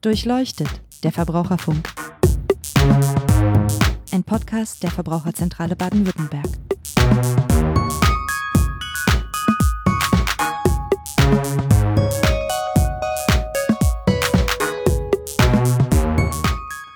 Durchleuchtet, der Verbraucherfunk. Ein Podcast der Verbraucherzentrale Baden-Württemberg.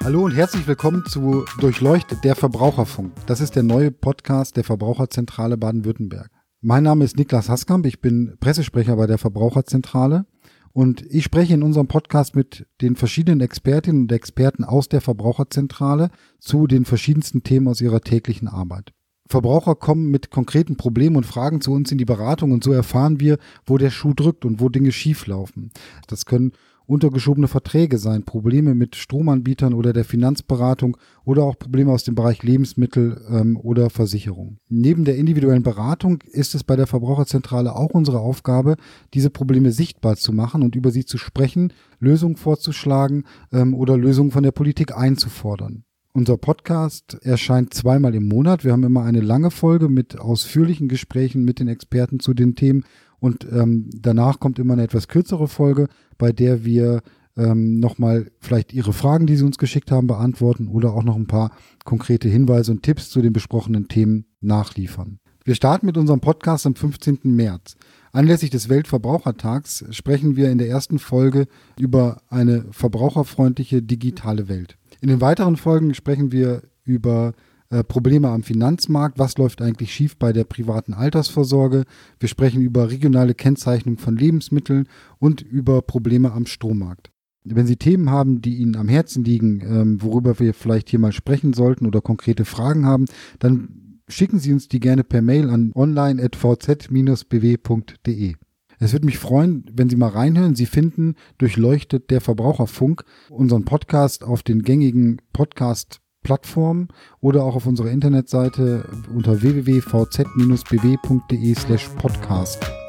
Hallo und herzlich willkommen zu Durchleuchtet, der Verbraucherfunk. Das ist der neue Podcast der Verbraucherzentrale Baden-Württemberg. Mein Name ist Niklas Haskamp, ich bin Pressesprecher bei der Verbraucherzentrale und ich spreche in unserem Podcast mit den verschiedenen Expertinnen und Experten aus der Verbraucherzentrale zu den verschiedensten Themen aus ihrer täglichen Arbeit. Verbraucher kommen mit konkreten Problemen und Fragen zu uns in die Beratung und so erfahren wir, wo der Schuh drückt und wo Dinge schieflaufen. Das können untergeschobene Verträge sein, Probleme mit Stromanbietern oder der Finanzberatung oder auch Probleme aus dem Bereich Lebensmittel ähm, oder Versicherung. Neben der individuellen Beratung ist es bei der Verbraucherzentrale auch unsere Aufgabe, diese Probleme sichtbar zu machen und über sie zu sprechen, Lösungen vorzuschlagen ähm, oder Lösungen von der Politik einzufordern. Unser Podcast erscheint zweimal im Monat. Wir haben immer eine lange Folge mit ausführlichen Gesprächen mit den Experten zu den Themen und ähm, danach kommt immer eine etwas kürzere Folge, bei der wir ähm, nochmal vielleicht Ihre Fragen, die Sie uns geschickt haben, beantworten oder auch noch ein paar konkrete Hinweise und Tipps zu den besprochenen Themen nachliefern. Wir starten mit unserem Podcast am 15. März. Anlässlich des Weltverbrauchertags sprechen wir in der ersten Folge über eine verbraucherfreundliche digitale Welt. In den weiteren Folgen sprechen wir über äh, Probleme am Finanzmarkt, was läuft eigentlich schief bei der privaten Altersvorsorge. Wir sprechen über regionale Kennzeichnung von Lebensmitteln und über Probleme am Strommarkt. Wenn Sie Themen haben, die Ihnen am Herzen liegen, ähm, worüber wir vielleicht hier mal sprechen sollten oder konkrete Fragen haben, dann schicken Sie uns die gerne per Mail an online.vz-bw.de. Es würde mich freuen, wenn Sie mal reinhören. Sie finden durchleuchtet der Verbraucherfunk unseren Podcast auf den gängigen Podcast Plattform oder auch auf unserer Internetseite unter www.vz-bw.de slash podcast.